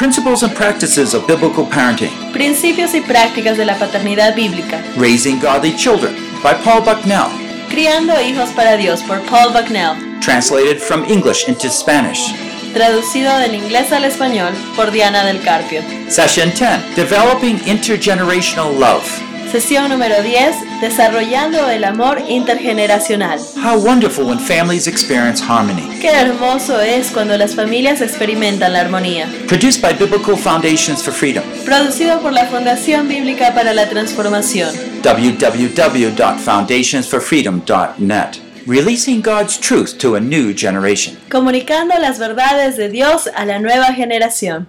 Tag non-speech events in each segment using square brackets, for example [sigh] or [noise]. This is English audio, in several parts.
Principles and practices of biblical parenting. Principios y prácticas de la paternidad bíblica. Raising Godly Children by Paul Bucknell. Criando hijos para Dios por Paul Bucknell. Translated from English into Spanish. Traducido del inglés al español por Diana del Carpio. Session 10 Developing Intergenerational Love. Sesión número 10. Desarrollando el amor intergeneracional. How wonderful when families experience harmony. Qué hermoso es cuando las familias experimentan la armonía. Produced by Biblical Foundations for Freedom. Producido por la Fundación Bíblica para la Transformación. www.foundationsforfreedom.net. Releasing God's truth to a new generation. Comunicando las verdades de Dios a la nueva generación.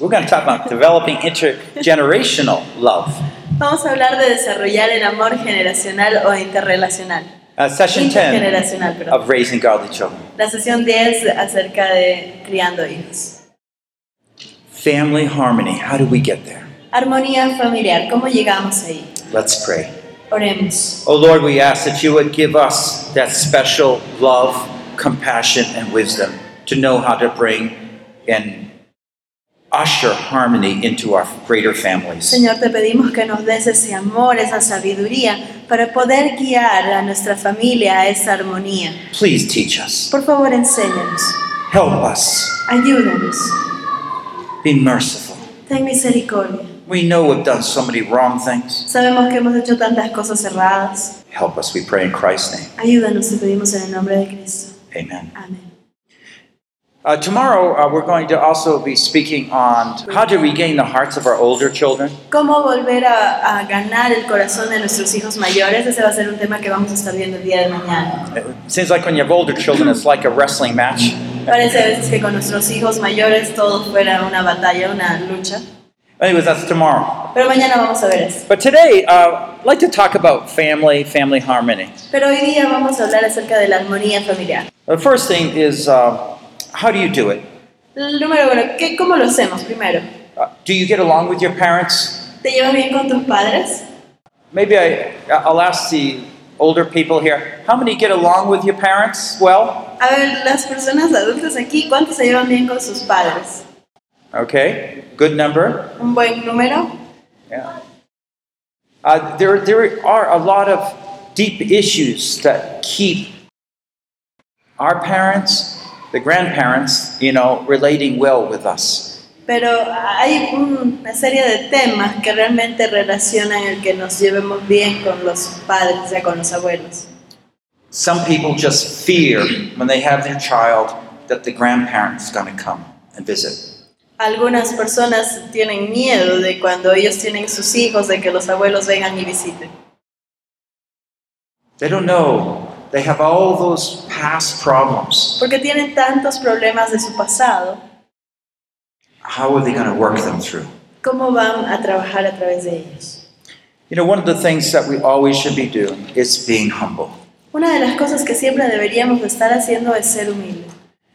We're going to talk about developing intergenerational love. Vamos a hablar de desarrollar el amor generacional o interrelacional. Uh, session 10 Intergeneracional, perdón. of Raising Godly Children. La sesión 10 acerca de criando hijos. Family harmony. How do we get there? Armonía familiar, ¿cómo llegamos ahí? Let's pray. Oremos. Oh Lord, we ask that you would give us that special love, compassion, and wisdom to know how to bring and usher harmony into our greater families. Señor, te pedimos que nos des ese amor, esa sabiduría para poder guiar a nuestra familia a esa armonía. Please teach us. Por favor, enséñanos, Help us. ayúdanos, Be merciful. ten misericordia. We know we've done so many wrong things. Sabemos que hemos hecho tantas cosas erradas. Help us, we pray in Christ's name. Ayúdanos, te pedimos en el nombre de Cristo. Amen. Amén. Uh, tomorrow, uh, we're going to also be speaking on how to regain the hearts of our older children. ¿Cómo volver a, a ganar el corazón de nuestros hijos mayores? Ese va a ser un tema que vamos a estar viendo el día de mañana. It seems like when you have older children, it's like a wrestling match. Parece a veces que con nuestros hijos mayores todo fuera una batalla, una lucha. Anyways, that's tomorrow. Pero mañana vamos a ver eso. But today, uh, I'd like to talk about family, family harmony. Pero hoy día vamos a hablar acerca de la armonía familiar. The first thing is uh, how do you do it? Número uno, ¿qué, ¿cómo lo hacemos primero? Uh, do you get along with your parents? ¿Te llevas bien con tus padres? Maybe I, I'll ask the older people here how many get along with your parents well? A ver, las personas adultas aquí, ¿cuántos se llevan bien con sus padres? Okay, good number. ¿Un buen número? Yeah. Uh, there, there are a lot of deep issues that keep our parents, the grandparents, you know, relating well with us. Pero hay un- una serie de temas que realmente relacionan el que nos llevemos bien con los padres, o sea, con los abuelos. Some people just fear when they have their child that the grandparent's going to come and visit. Algunas personas tienen miedo de cuando ellos tienen sus hijos, de que los abuelos vengan y visiten. They don't know. They have all those past problems. Porque tienen tantos problemas de su pasado, How are they going to work them through? ¿cómo van a trabajar a través de ellos? You know, one of the things that we always should be doing is being humble. Una de las cosas que siempre deberíamos estar haciendo es ser humildes.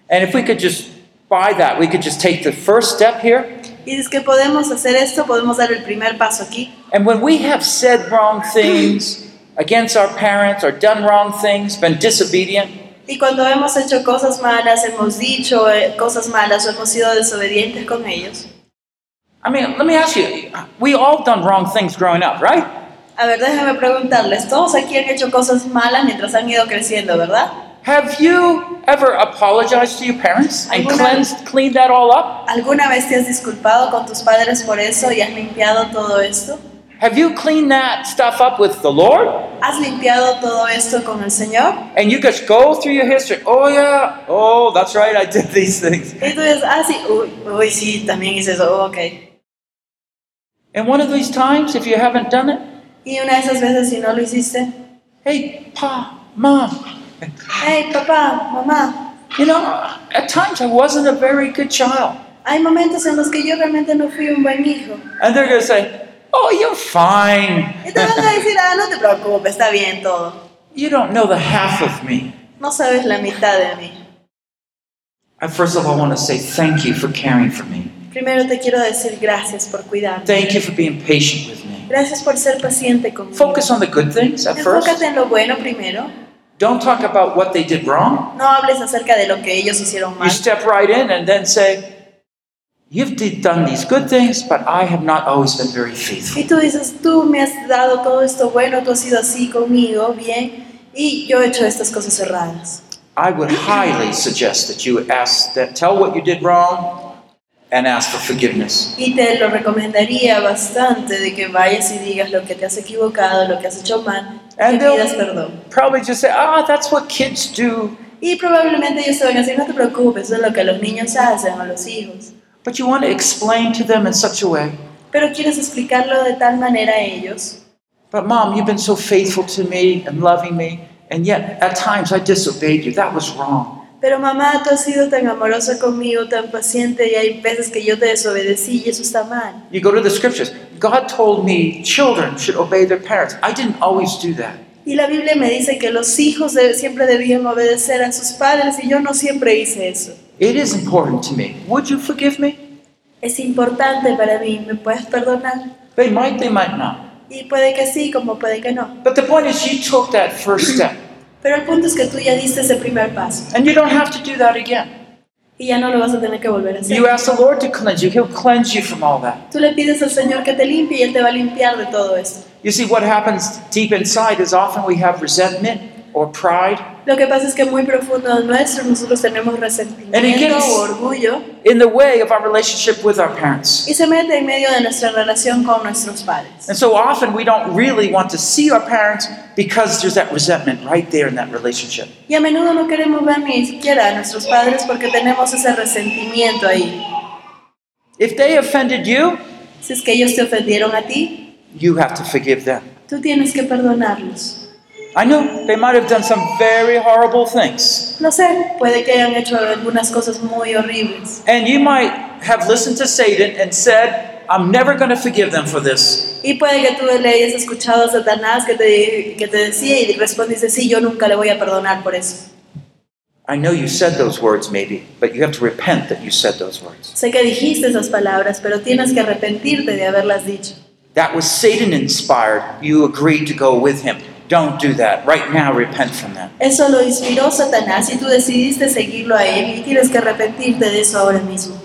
And if we could just buy that, we could just take the first step here. Y es que podemos hacer esto, podemos dar el primer paso aquí. And when we have said wrong things against our parents or done wrong things, been disobedient, Y cuando hemos hecho cosas malas, hemos dicho eh, cosas malas o hemos sido desobedientes con ellos. I mean, let me ask you, we all done wrong things growing up, right? A ver, déjame preguntarles, todos aquí han hecho cosas malas mientras han ido creciendo, ¿verdad? Have you ever apologized to your parents and cleansed, cleaned that all up? ¿Alguna vez te has disculpado con tus padres por eso y has limpiado todo esto? Have you cleaned that stuff up with the Lord? ¿Has limpiado todo esto con el Señor? And you just go through your history. Oh, yeah. Oh, that's right. I did these things. Dices, ah, sí, uy, uy, sí, también hice eso, oh, ok. And one of these times, if you haven't done it, Y una de esas veces, si no lo hiciste, hey, Pa, Mom, hey, papá, mamá, you know, at times I wasn't a very good child. hay momentos en los que yo realmente no fui un buen hijo. And they're going to say, Oh, you're fine. Te van a decir, ah, no te preocupes, está bien todo. You don't know the half of me. No sabes la mitad de mí. And first of all, I want to say thank you for caring for me. Primero te quiero decir gracias por cuidarme. Thank you for being patient with me. Gracias por ser paciente conmigo. Focus on the good things at first. Enfócate en lo bueno primero. Don't talk about what they did wrong. No hables acerca de lo que ellos hicieron You mal. step right in and then say, You've done these good things, but I have not always been very faithful. Y tú dices, tú me has dado todo esto bueno, tú has sido así conmigo, bien, y yo he hecho estas cosas erradas. I would highly suggest that you ask that tell what you did wrong and ask for forgiveness. Y te lo recomendaría bastante de que vayas y digas lo que te has equivocado, lo que has hecho mal, y And pidas they'll perdón. probably just say, ah, that's what kids do. Y probablemente ellos te van a decir, no te preocupes, eso es lo que los niños hacen o los hijos. But you want to explain to them in such a way. Pero quieres explicarlo de tal manera a ellos. But mom, you've been so faithful to me and loving me, and yet at times I disobeyed you. That was wrong. Pero mamá, tú has sido tan amorosa conmigo, tan paciente, y hay veces que yo te desobedecí y eso está mal. You go to the scriptures. God told me children should obey their parents. I didn't always do that. Y la Biblia me dice que los hijos de- siempre debían obedecer a sus padres y yo no siempre hice eso. It is important to me. Would you forgive me? Es importante para mí, ¿me puedes perdonar? They might, they might not. Y puede que sí, como puede que no. But the point is, you took that first step, Pero el punto es que tú ya diste ese primer paso and you don't have to do that again. Y ya no lo vas a tener que volver a hacer. You ask the Lord to cleanse you, He'll cleanse you from all that. Tú le pides al Señor que te limpie y Él te va a limpiar de todo esto. You see, what happens deep inside is often we have resentment or pride Lo que pasa es que muy profundo nuestro nosotros tenemos And it resentimiento o orgullo in the way of our relationship with our parents. y se mete en medio de nuestra relación con nuestros padres. And so often we don't really want to see our parents because there's that resentment right there in that relationship. Y a menudo no queremos ver ni siquiera a nuestros padres porque tenemos ese resentimiento ahí. If they offended you, Si es que ellos te ofendieron a ti, you have to forgive them. tú tienes que perdonarlos. I know they might have done some very horrible things. No sé, puede que hayan hecho algunas cosas muy horribles. And you might have listened to Satan and said, I'm never going to forgive them for this. Y puede que tú le hayas escuchado a Satanás que te, que te decía y respondiste, sí, yo nunca le voy a perdonar por eso. I know you said those words maybe, but you have to repent that you said those words. Sé que dijiste esas palabras, pero tienes que arrepentirte de haberlas dicho. That was Satan inspired. You agreed to go with him. Don't do that. Right now, repent from that. Eso lo inspiró Satanás y tú decidiste seguirlo a él y tienes que arrepentirte de eso ahora mismo.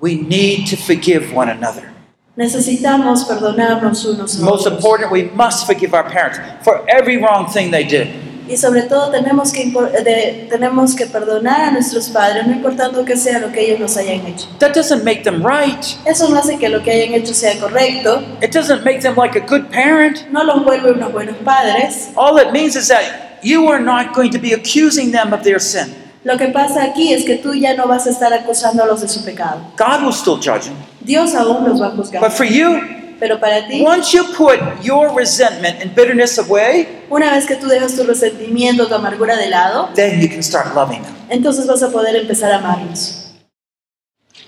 We need to forgive one another. Necesitamos perdonarnos unos a otros. Most important, we must forgive our parents for every wrong thing they did. Y sobre todo tenemos que, de- tenemos que perdonar a nuestros padres, no importando que sea lo que ellos nos hayan hecho. That doesn't make them right. Eso no hace que lo que hayan hecho sea correcto, It doesn't make them like a good parent. no los vuelve unos buenos padres. All it means is that you are not going to be accusing them of their sin. Lo que pasa aquí es que tú ya no vas a estar acusándolos de su pecado. God will still judge them. Dios aún los va a juzgar. But for you, Pero para ti, once you put your resentment and bitterness away, una vez que tú dejas tu resentimiento, tu amargura de lado, then you can start loving them. entonces vas a poder empezar a amarlos.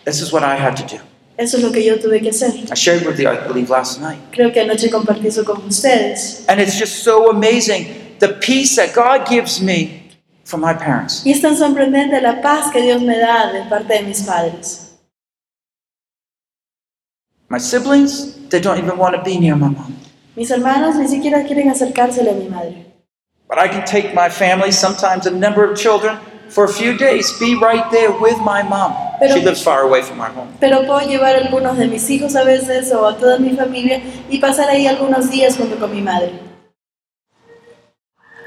This is what I had to do. Eso es lo que yo tuve que hacer. I shared with you, I believe, last night. Creo que anoche compartí eso con ustedes. And it's just so amazing the peace that God gives me from my parents. Y es tan sorprendente la paz que Dios me da de parte de mis padres. My siblings, they don't even want to be near my mom. Mis hermanos ni siquiera quieren acercársele a mi madre. But I can take my family, sometimes a number of children, for a few days, be right there with my mom. Pero- She lives far away from our home. Pero puedo llevar algunos de mis hijos a veces o a toda mi familia y pasar ahí algunos días junto con mi madre.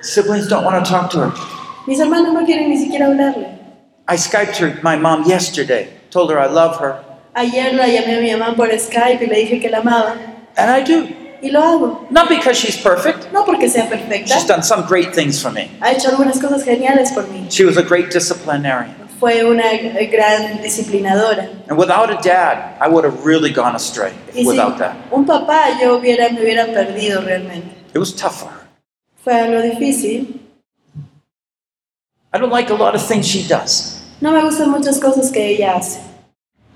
Siblings don't want to talk to her. Mis hermanos no quieren ni siquiera hablarle. I Skyped her, my mom yesterday, told her I love her, Ayer la llamé a mi mamá por Skype y le dije que la amaba. and I do. Y lo hago. Not because she's perfect, No porque sea perfecta. she's done some great things for me. Ha hecho algunas cosas geniales por mí. She was a great disciplinarian. Fue una gran disciplinadora. And without a dad, I would have really gone astray Y sin without that. un papá yo hubiera, me hubiera perdido realmente. It was tough for her. Fue algo difícil. I don't like a lot of things she does, No me gustan muchas cosas que ella hace.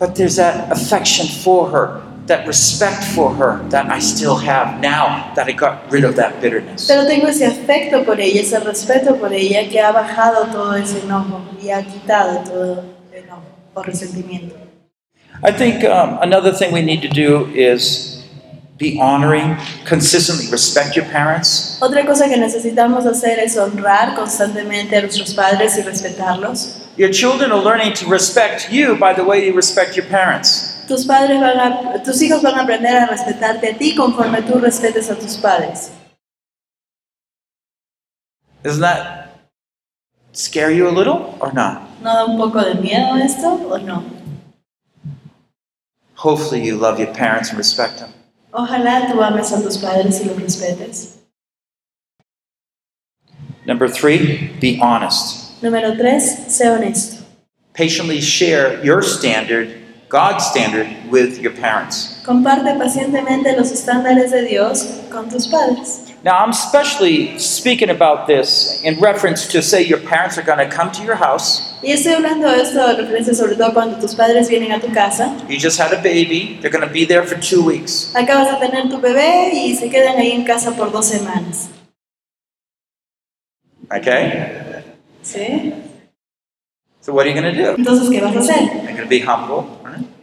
But there's that affection for her, that respect for her that I still have now that I got rid of that bitterness. Pero tengo ese afecto por ella, ese respeto por ella que ha bajado todo ese enojo y ha quitado todo enojo o resentimiento. I think um, another thing we need to do is be honoring, consistently respect your parents. Otra cosa que necesitamos hacer es honrar constantemente a nuestros padres y respetarlos. Your children are learning to respect you by the way you respect your parents. Tus padres van a, tus hijos van a aprender a respetarte a ti conforme tú respetes a tus padres. Doesn't that scare you a little or not? ¿No da un poco de miedo esto o no? Hopefully, you love your parents and respect them. Ojalá tú ames a tus padres y los respetes. Number three, be honest. Número 3, sé honesto. Patiently share your standard, God's standard, with your parents. Comparte pacientemente los estándares de Dios con tus padres. Now, I'm especially speaking about this in reference to say your parents are going to come to your house. Y estoy hablando de esto de referencia sobre todo cuando tus padres vienen a tu casa. You just had a baby, they're going to be there for two weeks. Acabas de tener tu bebé y se quedan ahí en casa por dos semanas. Okay? ¿Sí? So, what are you going to do? Entonces, ¿qué vas a hacer? You're going to be humble.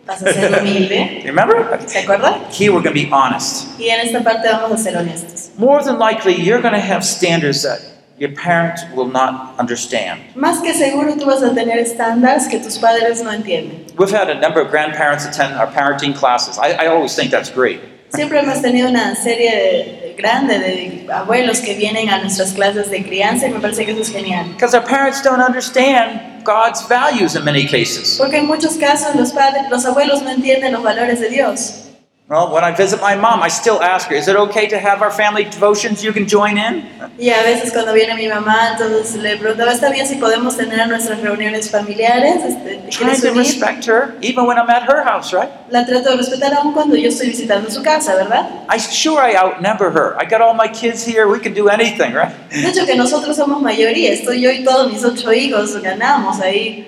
Right? Vas a ser [laughs] humilde. You remember? ¿Se acuerdan? Key, we're going to be honest. Y en esta parte vamos a ser honestos. More than likely, you're going to have standards that your parents will not understand. Más que seguro tú vas a tener estándares que tus padres no entienden. We've had a number of grandparents attend our parenting classes. I, I always think that's great. Siempre hemos tenido una serie de- grande de abuelos que vienen a nuestras clases de crianza y me parece que eso es genial. Because our parents don't understand God's values in many cases. Porque en muchos casos los padres, los abuelos no entienden los valores de Dios. Well, when I visit my mom, I still ask her, is it okay to have our family devotions you can join in? Y a veces cuando viene mi mamá, entonces le preguntaba, ah, ¿está bien si podemos tener nuestras reuniones familiares? Este, Trying to respect her, even when I'm at her house, right? La trato de respetar aún cuando yo estoy visitando su casa, ¿verdad? I sure I outnumber her. I got all my kids here. We can do anything, right? De hecho que nosotros somos mayoría, estoy yo y todos mis ocho hijos, ganamos ahí,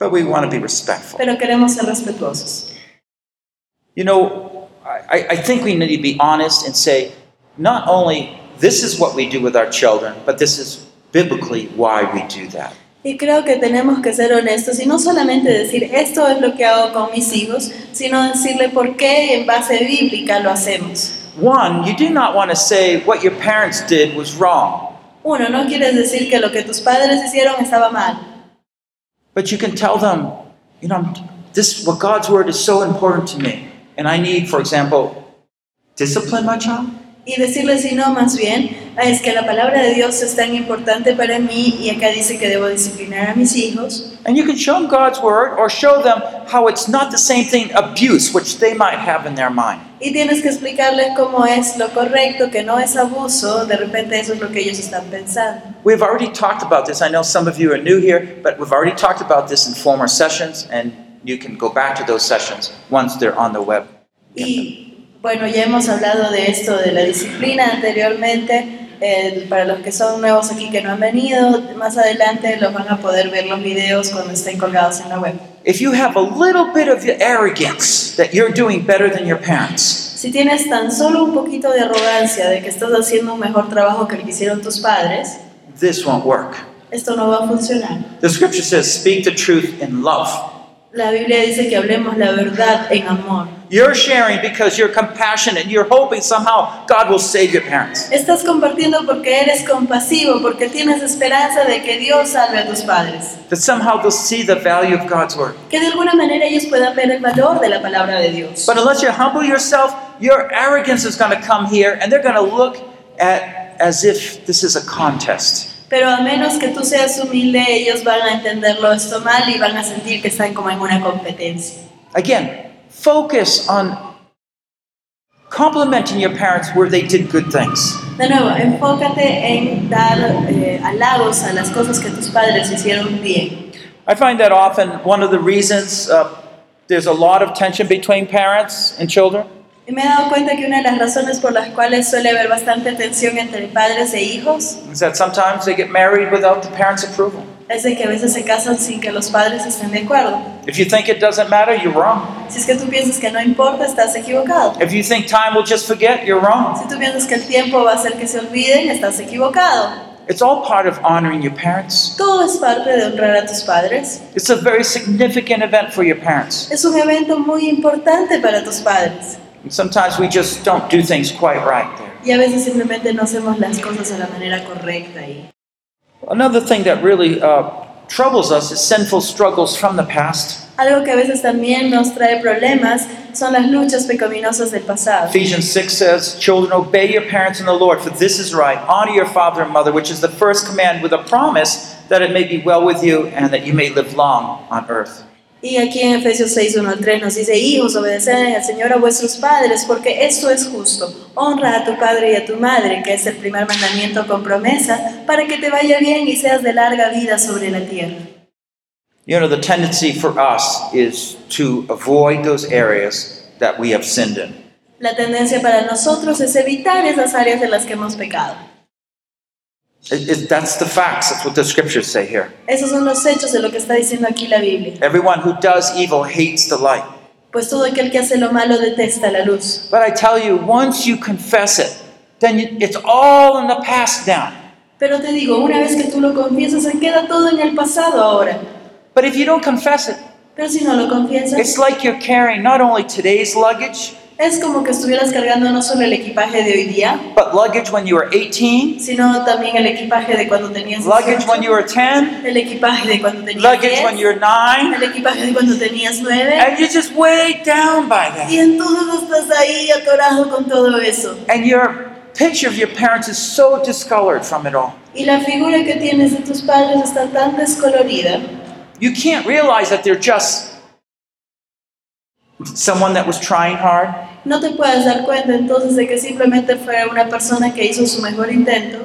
But we want to be respectful. pero queremos ser respetuosos. You know, I, I think we need to be honest and say, not only this is what we do with our children, but this is biblically why we do that. Y creo que tenemos que ser honestos y no solamente decir esto es lo que hago con mis hijos, sino decirle por qué en base bíblica lo hacemos. One, you do not want to say what your parents did was wrong, Uno, no quieres decir que lo que tus padres hicieron estaba mal, but you can tell them, you know, this what God's word is so important to me, and I need, for example, discipline my child. y decirle si no, más bien, "Ah, es que la palabra de Dios es tan importante para mí y acá dice que debo disciplinar a mis hijos. And you can show them God's word or show them how it's not the same thing abuse, which they might have in their mind. Y tienes que explicarles cómo es lo correcto, que no es abuso, de repente eso es lo que ellos están pensando. We've already talked about this. I know some of you are new here, but we've already talked about this in former sessions, and you can go back to those sessions once they're on the web. Y bueno, ya hemos hablado de esto, de la disciplina anteriormente. Eh, para los que son nuevos aquí que no han venido, más adelante los van a poder ver los videos cuando estén colgados en la web. If you have a little bit of arrogance that you're doing better than your parents, Si tienes tan solo un poquito de arrogancia de que estás haciendo un mejor trabajo que el que hicieron tus padres, this won't work. esto no va a funcionar. The scripture says, speak the truth in love. La Biblia dice que hablemos la verdad en amor. You're sharing because you're compassionate. You're hoping somehow God will save your parents. Estás compartiendo porque eres compasivo, porque tienes esperanza de que Dios salve a tus padres. That somehow they'll see the value of God's word. Que de alguna manera ellos puedan ver el valor de la palabra de Dios. But unless you humble yourself, your arrogance is going to come here and they're going to look at as if this is a contest. Pero a menos que tú seas humilde, ellos van a entenderlo esto mal y van a sentir que están como en una competencia. Again, focus on complimenting your parents where they did good things. De nuevo, enfócate en dar eh, halagos a las cosas que tus padres hicieron bien. I find that often one of the reasons uh, there's a lot of tension between parents and children me he dado cuenta que una de las razones por las cuales suele haber bastante tensión entre padres e hijos is that sometimes they get married without the parents' approval. es de que a veces se casan sin que los padres estén de acuerdo. If you think it doesn't matter, you're wrong. Si es que tú piensas que no importa, estás equivocado. If you think time will just forget, you're wrong. Si tú piensas que el tiempo va a hacer que se olviden, estás equivocado. It's all part of honoring your parents. Todo es parte de honrar a tus padres. It's a very significant event for your parents. Es un evento muy importante para tus padres. And sometimes we just don't do things quite right there. Y a veces simplemente no hacemos las cosas de la manera correcta. Y Another thing that really uh, troubles us is sinful struggles from the past. Algo que a veces también nos trae problemas son las luchas pecaminosas del pasado. Ephesians 6 says, Children, obey your parents in the Lord, for this is right. Honor your father and mother, which is the first command, with a promise that it may be well with you and that you may live long on earth. Y aquí en Efesios 6, 1 al 3 nos dice, hijos, obedeced al Señor a vuestros padres, porque esto es justo. Honra a tu padre y a tu madre, que es el primer mandamiento con promesa, para que te vaya bien y seas de larga vida sobre la tierra. You know, the tendency for us is to avoid those areas that we have sinned in. La tendencia para nosotros es evitar esas áreas en las que hemos pecado. It- it- that's the facts. That's what the scriptures say here. Esos son los hechos de lo que está diciendo aquí la Biblia. Everyone who does evil hates the light. Pues todo aquel que hace lo malo detesta la luz. But I tell you, once you confess it, then you, it's all in the past now. Pero te digo, una vez que tú lo confiesas, se queda todo en el pasado ahora. But if you don't confess it, Pero si no lo confiesas, it's like you're carrying not only today's luggage, es como que estuvieras cargando no solo el equipaje de hoy día, but luggage when you were 18, sino también el equipaje de cuando tenías luggage 18, when you were 10, el equipaje de cuando tenías luggage when 10, you were 9, el equipaje de cuando tenías 9, and you're just weighed down by that. y entonces estás ahí atorado con todo eso. And your picture of your parents is so discolored from it all. Y la figura que tienes de tus padres está tan descolorida You can't realize that they're just someone that was trying hard. No te puedes dar cuenta entonces de que simplemente fue una persona que hizo su mejor intento,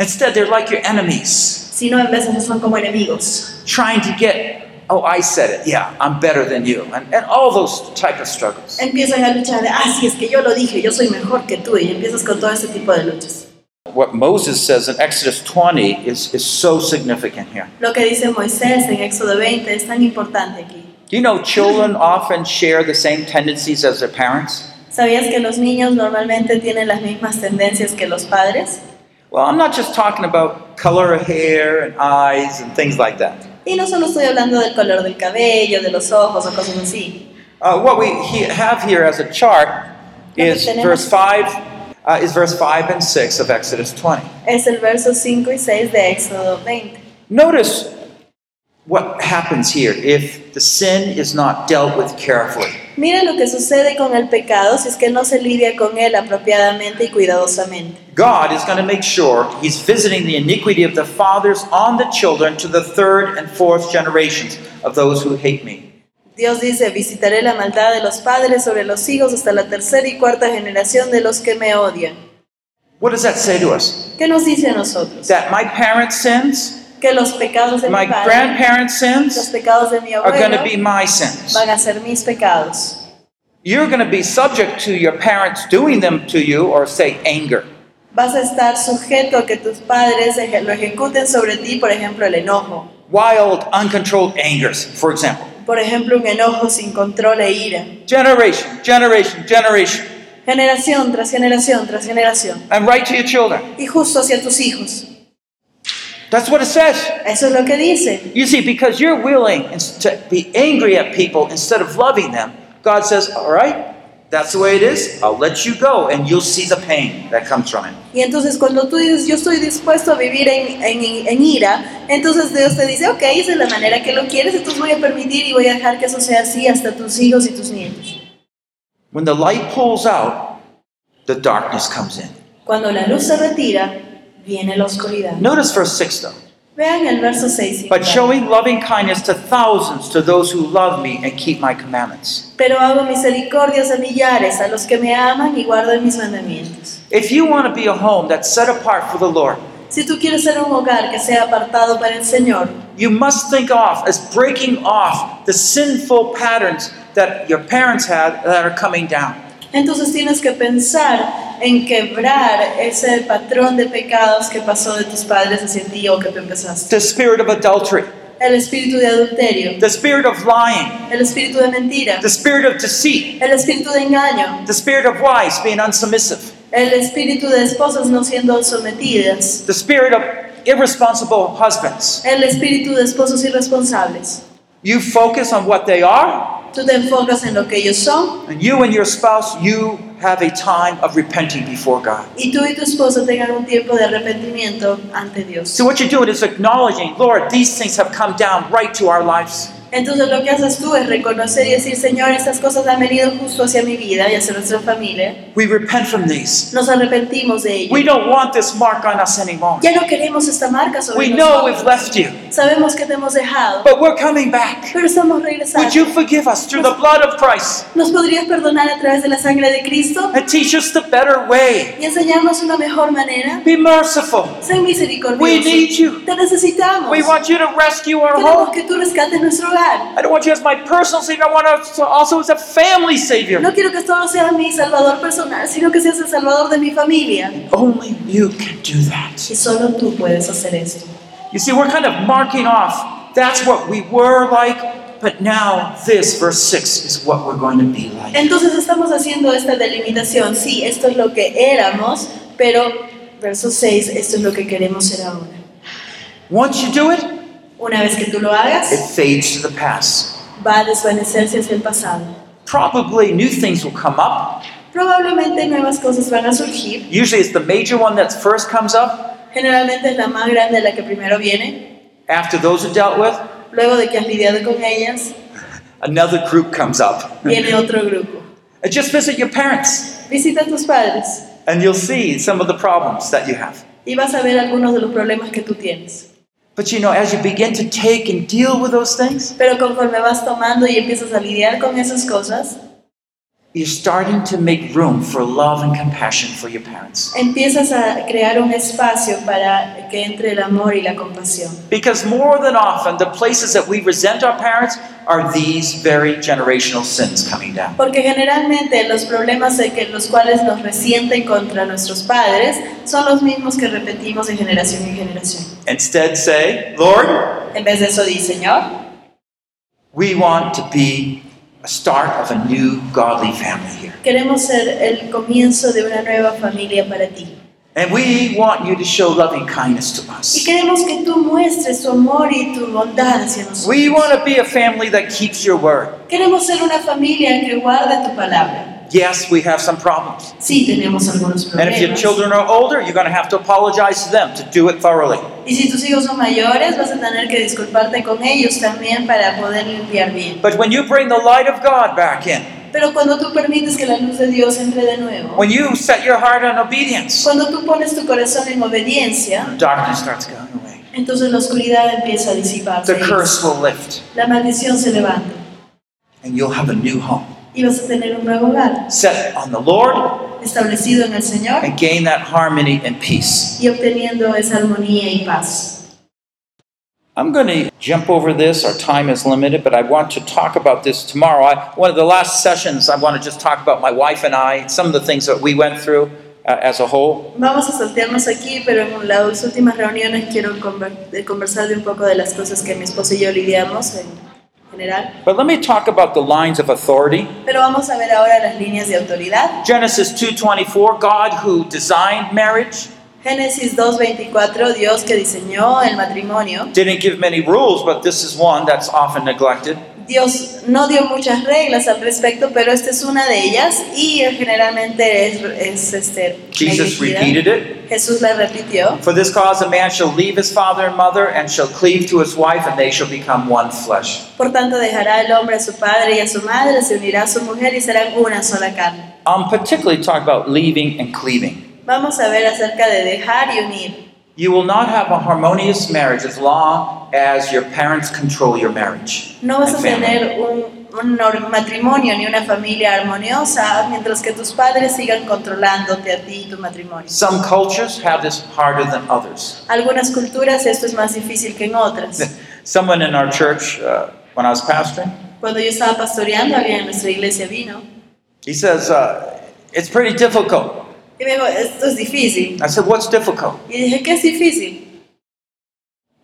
Instead, they're like your enemies, sino en vez de son como enemigos, trying to get, oh, I said it, yeah, I'm better than you, and, and all those type of struggles. empiezan a luchar ah, sí, es que yo lo dije, yo soy mejor que tú, y empiezas con todo ese tipo de luchas. What Moses says in Exodus 20 is, is so significant here. Lo que dice Moisés en Éxodo 20 es tan importante aquí. Do you know children often share the same tendencies as their parents? ¿Sabías que los niños normalmente tienen las mismas tendencias que los padres? Well, I'm not just talking about color of hair and eyes and things like that. Y no solo estoy hablando del color del cabello, de los ojos o cosas así. Uh, what we he- have here as a chart is Lo que tenemos- verse 5 uh, is verse 5 and 6 of Exodus 20. Es el verso 5 y 6 de Éxodo 20. Notice what happens here if the sin is not dealt with carefully. Mira lo que sucede con el pecado si es que no se lidia con él apropiadamente y cuidadosamente. God is going to make sure He's visiting the iniquity of the fathers on the children to the third and fourth generations of those who hate me. Dios dice, visitaré la maldad de los padres sobre los hijos hasta la tercera y cuarta generación de los que me odian. What does that say to us? ¿Qué nos dice a nosotros? That my parents' sins, Que los pecados de my mi padre, grandparents' los sins, pecados de mi are going to abuelo, be my sins. van a ser mis pecados. You're going to be subject to your parents doing them to you or say anger. Vas a estar sujeto a que tus padres lo ejecuten sobre ti, por ejemplo, el enojo. Wild, uncontrolled angers, for example. Por ejemplo, un enojo sin control e ira. Generation, generation, generation. Generación tras generación tras generación. And right to your children. Y justo hacia tus hijos. That's what it says. Eso es lo que dice. You see, because you're willing to be angry at people instead of loving them, God says, All right, that's the way it is. I'll let you go, and you'll see the pain that comes from it. Y entonces cuando tú dices, yo estoy dispuesto a vivir en, en- en ira, entonces Dios te dice, ok, esa es la manera que lo quieres, entonces voy a permitir y voy a dejar que eso sea así hasta tus hijos y tus nietos. When the light pulls out, the darkness comes in. Cuando la luz se retira, viene la oscuridad. Notice verse 6 though. Vean el verso 6. But showing loving kindness to thousands, to those who love me and keep my commandments. Pero hago misericordias a millares, a los que me aman y guardan mis mandamientos. If you want to be a home that's set apart for the Lord, Si tú quieres ser un hogar que sea apartado para el Señor, you must think off as breaking off the sinful patterns that your parents had that are coming down. entonces tienes que pensar en quebrar ese patrón de pecados que pasó de tus padres hacia ti o que tú empezaste. The spirit of adultery, El espíritu de adulterio, the spirit of lying, el espíritu de mentira, the spirit of deceit, el espíritu de engaño, the spirit of wives being unsubmissive, el espíritu de esposas no siendo sometidas, the spirit of irresponsible husbands. el espíritu de esposos irresponsables. You focus on what they are, Tú te enfocas en lo que ellos son and you and your spouse, you have a time of repenting before God. y tú y tu esposo tengan un tiempo de arrepentimiento ante Dios. So what you're doing is acknowledging, Lord, these things have come down right to our lives. Entonces lo que haces tú es reconocer y decir, Señor, estas cosas han venido justo hacia mi vida y hacia nuestra familia. We repent from these. Nos arrepentimos de ello. We don't want this mark on us anymore. Ya no queremos esta marca sobre We know we've nosotros. left you, Sabemos que te hemos dejado, but we're coming back. pero estamos regresando. Would you forgive us through the blood of Christ ¿Nos podrías perdonar a través de la sangre de Cristo and teach us the better way? y enseñarnos una mejor manera? Be merciful. Sé misericordioso. We need you. Te necesitamos. We want you to rescue our Queremos home. que tú rescates nuestro hogar. I don't want you as my personal Savior. I want us to also as a family Savior. No quiero que solo seas mi salvador personal, sino que seas el salvador de mi familia. Only you can do that. Y solo tú puedes hacer esto. You see, we're kind of marking off. That's what we were like, but now this, verse 6, is what we're going to be like. Entonces estamos haciendo esta delimitación. Sí, esto es lo que éramos, pero verso 6, esto es lo que queremos ser ahora. Once you do it, Una vez que tú lo hagas, it fades to the past. va a desvanecerse hacia el pasado. Probably new things will come up. Probablemente nuevas cosas van a surgir. Usually it's the major one that first comes up Generalmente es la más grande la que primero viene. after those are dealt with. Luego de que has lidiado con ellas, Another group comes up. viene otro grupo. And just visit your parents, Visita a tus padres and you'll see some of the problems that you have. y vas a ver algunos de los problemas que tú tienes. But you know, as you begin to take and deal with those things, Pero conforme vas tomando y empiezas a lidiar con esas cosas, you're starting to make room for love and compassion for your parents. empiezas a crear un espacio para que entre el amor y la compasión. Because more than often, the places that we resent our parents are these very generational sins coming down. Porque generalmente los problemas de que los cuales nos resienten contra nuestros padres son los mismos que repetimos de generación en generación. Instead, say, Lord, En vez de eso, di, Señor, we want to be a start of a new godly family here. queremos ser el comienzo de una nueva familia para ti. And we want you to show loving kindness to Y us. queremos que tú muestres tu amor y tu bondad hacia nosotros. We want to be a family that keeps your word. Queremos ser una familia que guarda tu palabra. Yes, we have some problems. Sí, tenemos algunos problemas. And if your children are older, you're going to have to apologize to them to do it thoroughly. Y si tus hijos son mayores, vas a tener que disculparte con ellos también para poder limpiar bien. But when you bring the light of God back in, Pero cuando tú permites que la luz de Dios entre de nuevo, when you set your heart on obedience, cuando tú pones tu corazón en obediencia, darkness starts going away. entonces la oscuridad empieza a disiparse. The curse will lift, La maldición se levanta and you'll have a new home. Y vas a tener un nuevo hogar Set on the Lord establecido en el Señor and gain that harmony and peace. y obteniendo esa armonía y paz. I'm going to jump over this. Our time is limited, but I want to talk about this tomorrow. I, one of the last sessions, I want to just talk about my wife and I, some of the things that we went through uh, as a whole. Vamos a saltearnos aquí, pero en las últimas reuniones quiero de conversar de un poco de las cosas que mi esposo y yo lidiamos en general. But let me talk about the lines of authority. Pero vamos a ver ahora las líneas de autoridad. Genesis 2:24, God who designed marriage Génesis 2.24, Dios que diseñó el matrimonio. didn't give many rules, but this is one that's often neglected. Dios no dio muchas reglas al respecto, pero esta es una de ellas y generalmente es, es, este, Jesus repeated it. Jesús la repitió. For this cause a man shall leave his father and mother and shall cleave to his wife, and they shall become one flesh. Por tanto, dejará el hombre a su padre y a su madre, se unirá a su mujer y serán una sola carne. I'm particularly talking about leaving and cleaving. Vamos a ver acerca de dejar y unir. You will not have a harmonious marriage as long as your parents control your marriage. No vas a tener un, un matrimonio ni una familia armoniosa mientras que tus padres sigan controlándote a ti y tu matrimonio. Some cultures have this harder than others. Algunas culturas esto es más difícil que en otras. [laughs] Someone in our church, uh, when I was pastoring, Cuando yo estaba pastoreando, alguien en nuestra iglesia vino he says, uh, It's pretty difficult. Y me dijo, esto es difícil. I said, What's difficult? Y dije, ¿qué es difícil?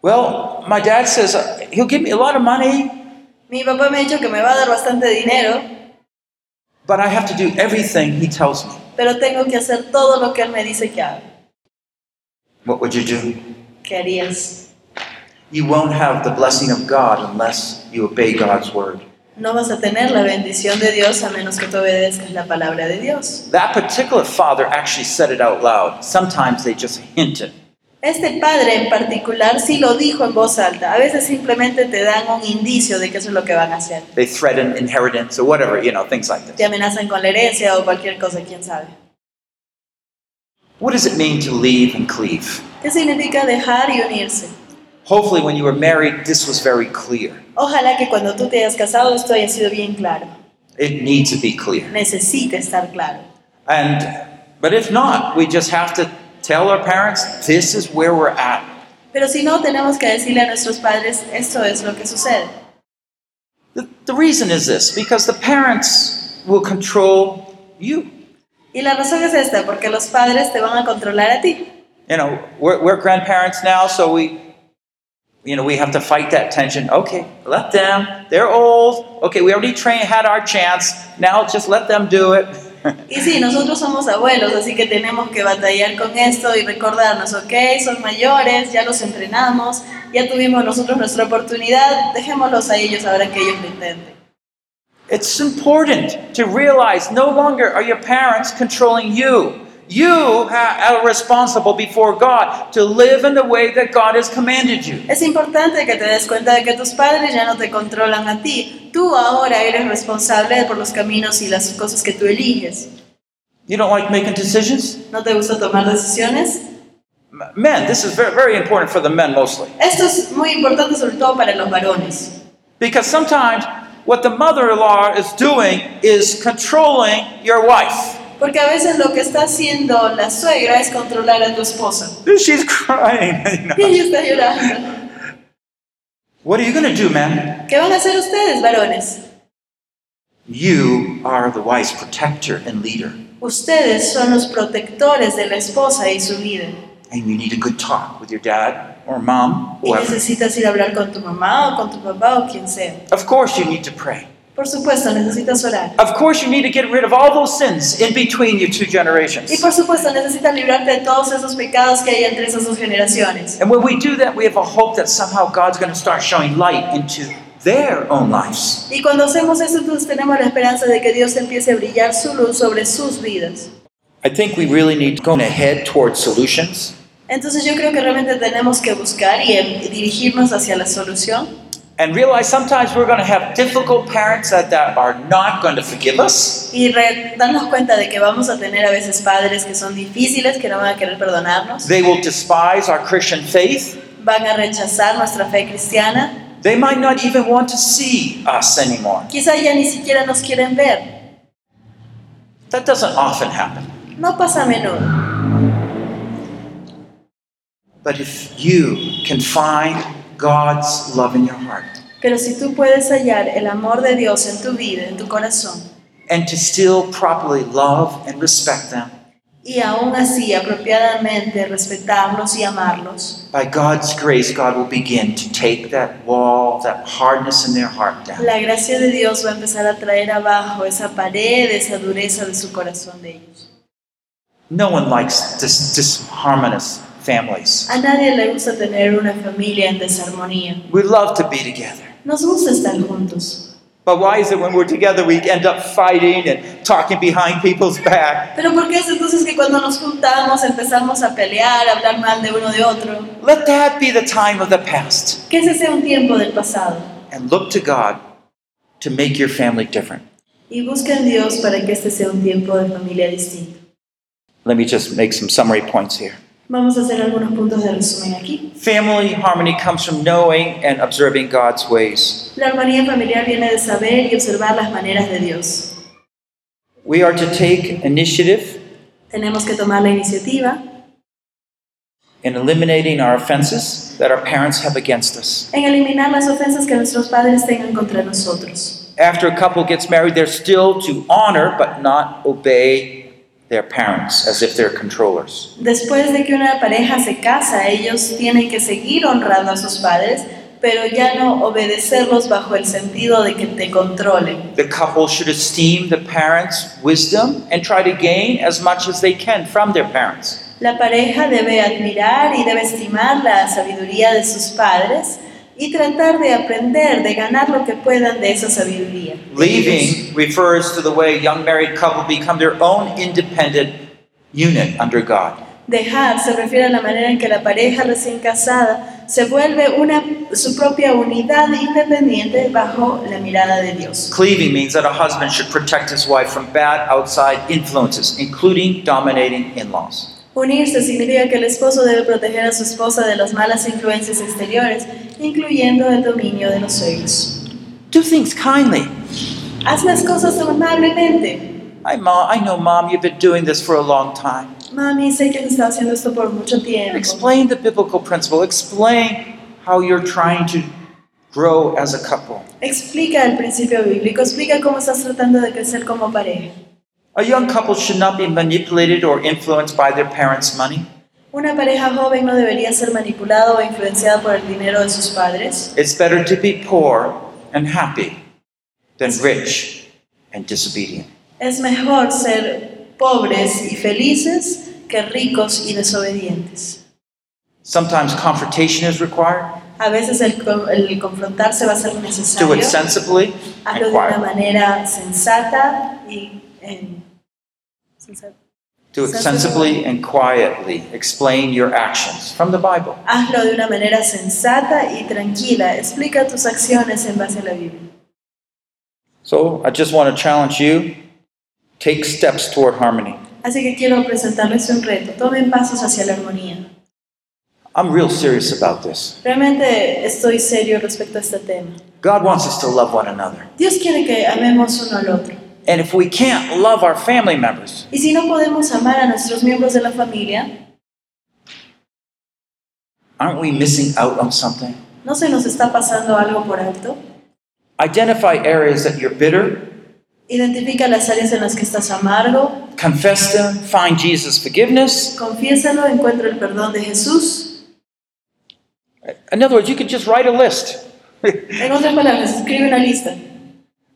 Well, my dad says, uh, He'll give me a lot of money, Mi papá me ha dicho que me va a dar bastante dinero, but I have to do everything he tells me. pero tengo que hacer todo lo que él me dice que haga. What would you do? ¿Qué harías? You won't have the blessing of God unless you obey God's word. No vas a tener la bendición de Dios a menos que tú obedezcas la palabra de Dios. That particular father actually said it out loud. Sometimes they just hinted. Este padre en particular sí lo dijo en voz alta. A veces simplemente te dan un indicio de que eso es lo que van a hacer. They threaten inheritance or whatever, you know, things like Te this. amenazan con la herencia o cualquier cosa, quién sabe. What does it mean to leave and cleave? ¿Qué significa dejar y unirse? Hopefully, when you were married, this was very clear. Ojalá que cuando tú te hayas casado esto haya sido bien claro. It needs to be clear. Necesita estar claro. And but if not, we just have to tell our parents this is where we're at. Pero si no, tenemos que decirle a nuestros padres, esto es lo que sucede. The, the reason is this because the parents will control you. Y la razón es esta, porque los padres te van a controlar a ti. You know, we're, we're grandparents now, so we, you know, we have to fight that tension. Okay, let them. They're old. Okay, we already trained, had our chance. Now just let them do it. Y sí, nosotros somos abuelos, así que tenemos que batallar con esto y recordarnos, ok, son mayores, ya los entrenamos, ya tuvimos nosotros nuestra oportunidad, dejémoslos a ellos ahora que ellos lo intenten. It's important to realize no longer are your parents controlling you. You are responsible before God to live in the way that God has commanded you. Es importante que te des cuenta de que tus padres ya no te controlan a ti. Tú ahora eres responsable por los caminos y las cosas que tú eliges. You don't like making decisions? ¿No te gusta tomar decisiones? Men, this is very, very important for the men mostly. Esto es muy importante sobre todo para los varones. Because sometimes what the mother in law is doing is controlling your wife. Porque a veces lo que está haciendo la suegra es controlar a tu esposa. [laughs] She's crying. [laughs] you know. Y ella está llorando. What are you going to do, man? ¿Qué van a hacer ustedes, varones? You are the wife's protector and leader. Ustedes son los protectores de la esposa y su vida. And you need a good talk with your dad or mom, Y whoever. necesitas ir a hablar con tu mamá o con tu papá o quien sea. Of course, you need to pray. Por supuesto, necesitas orar. Of course, you need to get rid of all those sins in between your two Y generations. por supuesto, necesitas librarte de todos esos pecados que hay entre esas dos generaciones. And when we do that, we have a hope that somehow God's going to start showing light into their own lives. Y cuando hacemos eso, entonces tenemos la esperanza de que Dios empiece a brillar su luz sobre sus vidas. I think we really need to go ahead towards solutions. Entonces yo creo que realmente tenemos que buscar y em, dirigirnos hacia la solución. And realize sometimes we're going to have difficult parents that, that are not going to forgive us. Y re- darnos cuenta de que vamos a tener a veces padres que son difíciles, que no van a querer perdonarnos, They will despise our Christian faith. van a rechazar nuestra fe cristiana, They might not even want to see us anymore. quizá ya ni siquiera nos quieren ver. That doesn't often happen. No pasa a menudo. But if you can find God's love in your heart Pero si tú puedes hallar el amor de Dios en tu vida, en tu corazón, and to still properly love and respect them, y aún así apropiadamente respetarlos y amarlos, by God's grace, God will begin to take that wall, that hardness in their heart down. la gracia de Dios va a empezar a traer abajo esa pared, esa dureza de su corazón de ellos. No one likes this disharmonious families. A nadie le gusta tener una familia en desarmonía. We love to be together. Nos gusta estar juntos. But why is it when we're together we end up fighting and talking behind people's back? Pero ¿por qué es entonces que cuando nos juntamos empezamos a pelear, a hablar mal de uno de otro? Let that be the time of the past. Que ese sea un tiempo del pasado. And look to God to make your family different. Y busca en Dios para que este sea un tiempo de familia distinto. Let me just make some summary points here. Vamos a hacer algunos puntos de resumen aquí. Family harmony comes from knowing and observing God's ways. La armonía familiar viene de saber y observar las maneras de Dios. We are to take initiative Tenemos que tomar la iniciativa in eliminating our offenses that our parents have against us. en eliminar las ofensas que nuestros padres tengan contra nosotros. After a couple gets married, they're still to honor but not obey their parents as if they're controllers. Después de que una pareja se casa, ellos tienen que seguir honrando a sus padres, pero ya no obedecerlos bajo el sentido de que te controlen. The couple should esteem the parents' wisdom and try to gain as much as they can from their parents. La pareja debe admirar y debe estimar la sabiduría de sus padres y tratar de aprender, de ganar lo que puedan de esa sabiduría. Leaving refers to the way a young married couple become their own independent unit under God. Dejar se refiere a la manera en que la pareja recién casada se vuelve una, su propia unidad independiente bajo la mirada de Dios. Cleaving means that a husband should protect his wife from bad outside influences, including dominating in laws. Unirse significa que el esposo debe proteger a su esposa de las malas influencias exteriores, incluyendo el dominio de los suegros. Do things kindly. Haz las cosas amablemente. I, mom, I know, Mom, you've been doing this for a long time. Mami, sé que estado haciendo esto por mucho tiempo. Explain the biblical principle. Explain how you're trying to grow as a couple. Explica el principio bíblico, explica cómo estás tratando de crecer como pareja. A young couple should not be manipulated or influenced by their parents' money. Una pareja joven no debería ser manipulada o influenciada por el dinero de sus padres. It's better to be poor and happy than rich and disobedient. Es mejor ser pobres y felices que ricos y desobedientes. Sometimes confrontation is required. A veces el, el confrontarse va a ser Do necesario. it sensibly Hazlo de una manera sensata y Do it sensibly and quietly. Explain your actions from the Bible. Hazlo de una manera sensata y tranquila. Explica tus acciones en base a la Biblia. So I just want to challenge you take steps toward harmony. Así que quiero presentarles un reto. Tomen pasos hacia la armonía. I'm real serious about this. Realmente estoy serio respecto a este tema. God wants us to love one another. Dios quiere que amemos uno al otro. And if we can't love our family members, Y si no podemos amar a nuestros miembros de la familia, aren't we missing out on something? ¿no se nos está pasando algo por alto? Identify areas that you're bitter, Identifica las áreas en las que estás amargo, confess them, find Jesus' forgiveness. confiésalo, encuentra el perdón de Jesús. In other words, you could just write a list. En otras palabras, escribe una lista.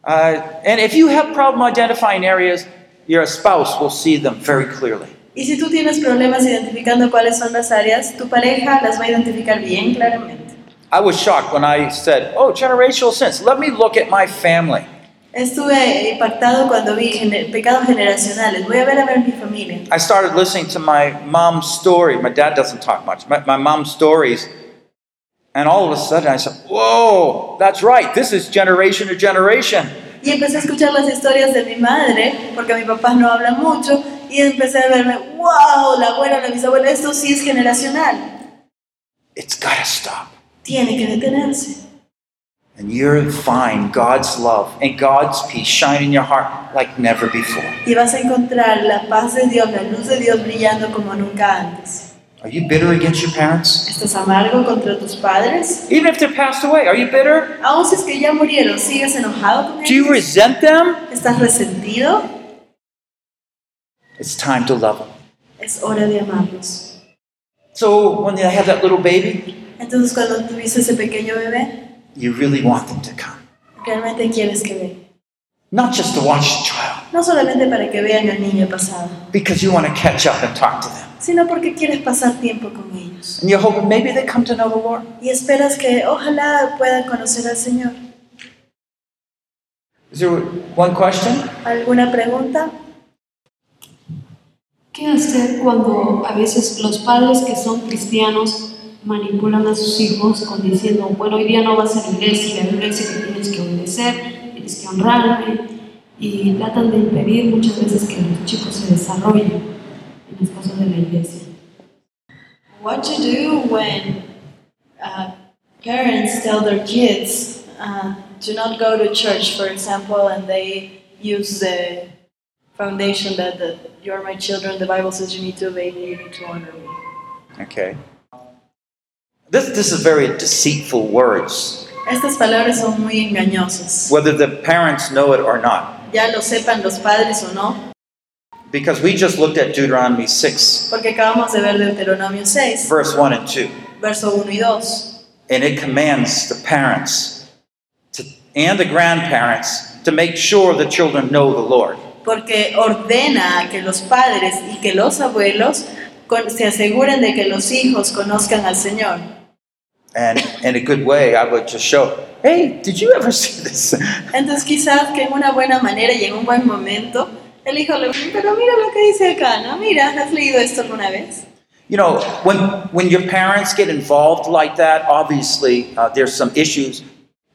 Uh, and if you have problem identifying areas, your spouse will see them very clearly. Y si tú tienes problemas identificando cuáles son las áreas, tu pareja las va a identificar bien claramente. I was shocked when I said, "Oh, generational sins. Let me look at my family." Estuve impactado cuando vi gener- pecados generacionales. Voy a ver a ver mi familia. I started listening to my mom's story. My dad doesn't talk much. My, my mom's stories. And all of a sudden I said, Whoa, that's right. This is generation to generation. Y empecé a escuchar las historias de mi madre, porque mi papá no habla mucho, y empecé a verme, wow, la abuela, la bisabuela, esto sí es generacional. It's got to stop. Tiene que detenerse. And you'll find God's love and God's peace shine in your heart like never before. Y vas a encontrar la paz de Dios, la luz de Dios brillando como nunca antes. Are you bitter against your parents? ¿Estás amargo contra tus padres? Even if they're passed away, are you bitter? Aún si es que ya murieron, ¿sigues enojado con ellos? Do you resent them? ¿Estás resentido? It's time to love them. Es hora de amarlos. So when they have that little baby, Entonces cuando tuviste ese pequeño bebé, you really want them to come. realmente quieres que venga. Not just to watch the child, No solamente para que vean al niño pasado, because you want to catch up and talk to them. Sino porque quieres pasar tiempo con ellos. And you're hoping maybe they come to know the Lord. Y esperas que ojalá puedan conocer al Señor. Is there one question? ¿Alguna pregunta? ¿Qué hacer cuando a veces los padres que son cristianos manipulan a sus hijos con diciendo, bueno, hoy día no vas a la iglesia, la dice que tienes que obedecer, tienes que honrarme, y tratan de impedir muchas veces que los chicos se desarrollen en las cosas de la iglesia? What to do when uh, parents tell their kids uh, to not go to church, for example, and they use the foundation that, that you're my children, the Bible says you need to obey me, you need to honor me. Okay. This, this is very deceitful words, Estas palabras son muy engañosas, whether the parents know it or not. ya lo sepan los padres o no, Because we just looked at Deuteronomy 6, porque acabamos de ver Deuteronomio 6, verse 1 and 2. verso 1 y 2. And it commands the parents to, and the grandparents to make sure the children know the Lord. porque ordena que los padres y que los abuelos con- se aseguren de que los hijos conozcan al Señor. And in a good way, I would just show, hey, did you ever see this? Entonces quizás que en una buena manera y en un buen momento, el hijo le pero mira lo que dice acá, ¿no? Mira, ¿has leído esto alguna vez? You know, when, when your parents get involved like that, obviously uh, there's some issues,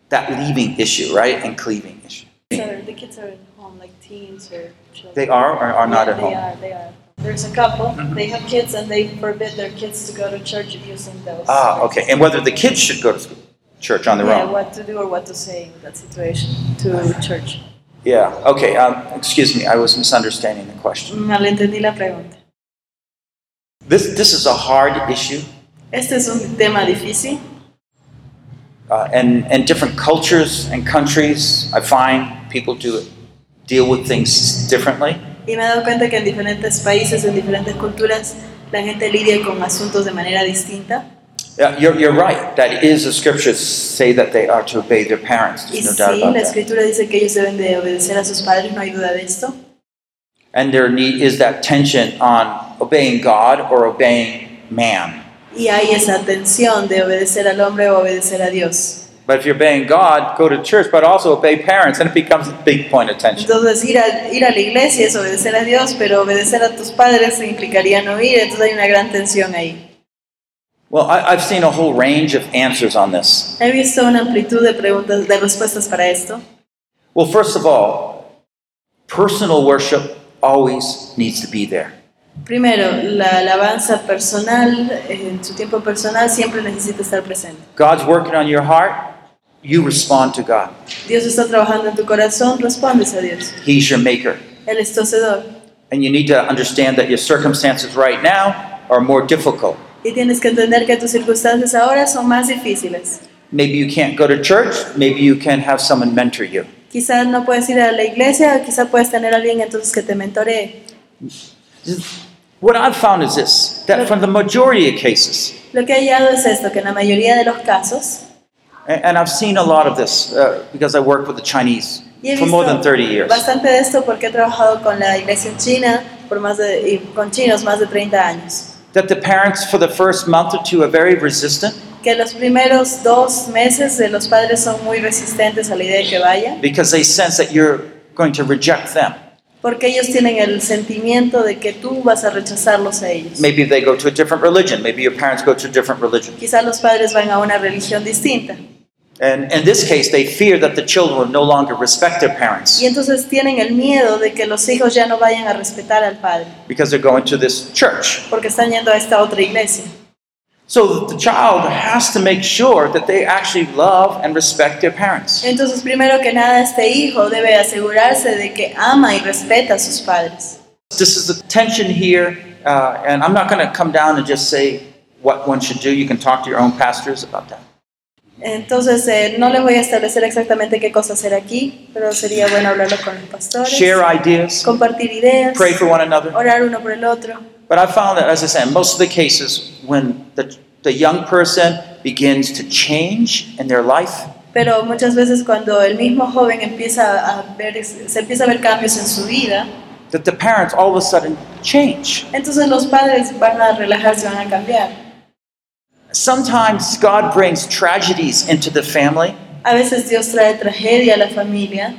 that leaving issue, right? And cleaving issue. So the kids are at home, like teens or children. They are or are not Yeah, at they home? are, they are. There's a couple, Mhm. they have kids and they forbid their kids to go to church using those. Ah, okay. And whether the kids should go to school, church on their Yeah, own? what to do or what to say in that situation to church. Yeah, okay. Um, excuse me, I was misunderstanding the question. Malentendí la pregunta. This, this is a hard issue, Este es un tema difícil uh, and, and different cultures and countries, I find people do deal with things differently. y me he dado cuenta que en diferentes países, en diferentes culturas, la gente lidia con asuntos de manera distinta. Yeah, you're, you're right. That is the scriptures say that they are to obey their parents. Y There's no doubt sí, about la that. escritura dice que ellos deben de obedecer a sus padres, no hay duda de esto. And there need, is that tension on obeying God or obeying man. Y hay esa tensión de obedecer al hombre o obedecer a Dios. But if you're obeying God, go to church, but also obey parents, and it becomes a big point of tension. Entonces ir a, ir a la iglesia es obedecer a Dios, pero obedecer a tus padres implicaría no ir, entonces hay una gran tensión ahí. Well, I, I've seen a whole range of answers on this. He visto una amplitud de preguntas, de respuestas para esto. Well, first of all, personal worship always needs to be there. Primero, la alabanza personal, en su tiempo personal, siempre necesita estar presente. God's working on your heart, you respond to God. Dios está trabajando en tu corazón, respondes a Dios. He's your maker. Él es tu hacedor. And you need to understand that your circumstances right now are more difficult. Y tienes que entender que tus circunstancias ahora son más difíciles. Maybe you can't go to church, maybe you can have someone mentor you. Quizás no puedes ir a la iglesia, quizás puedes tener a alguien entonces que te mentoree. What I've found is this that for the majority of cases, Lo que he hallado es esto, que en la mayoría de los casos, and I've seen a lot of this uh, because I work with the Chinese for more than visto 30 years. bastante de esto porque he trabajado con la iglesia china por más de, y con chinos más de 30 años. That the parents, for the first month or two, are very resistant Que los primeros dos meses de los padres son muy resistentes a la idea de que vayan, because they sense that you're going to reject them. porque ellos tienen el sentimiento de que tú vas a rechazarlos a ellos. Maybe they go to a different religion. Maybe your parents go to a different religion. Quizás los padres van a una religión distinta. And in this case, they fear that the children will no longer respect their parents Y entonces tienen el miedo de que los hijos ya no vayan a respetar al padre, because they're going to this church. porque están yendo a esta otra iglesia. So the child has to make sure that they actually love and respect their parents. Entonces, primero que nada, este hijo debe asegurarse de que ama y respeta a sus padres. This is the tension here, uh, and I'm not going to come down and just say what one should do. You can talk to your own pastors about that. Entonces, eh, no les voy a establecer exactamente qué cosa hacer aquí, pero sería bueno hablarlo con los pastores, Share ideas, compartir ideas, pray for one another. orar uno por el otro. But I found that, as I said, in most of the cases, when the, the young person begins to change in their life, Pero muchas veces cuando el mismo joven empieza a ver, se empieza a ver cambios en su vida, that the parents all of a sudden change. entonces los padres van a relajarse, van a cambiar. Sometimes God brings tragedies into the family. A veces Dios trae tragedia a la familia,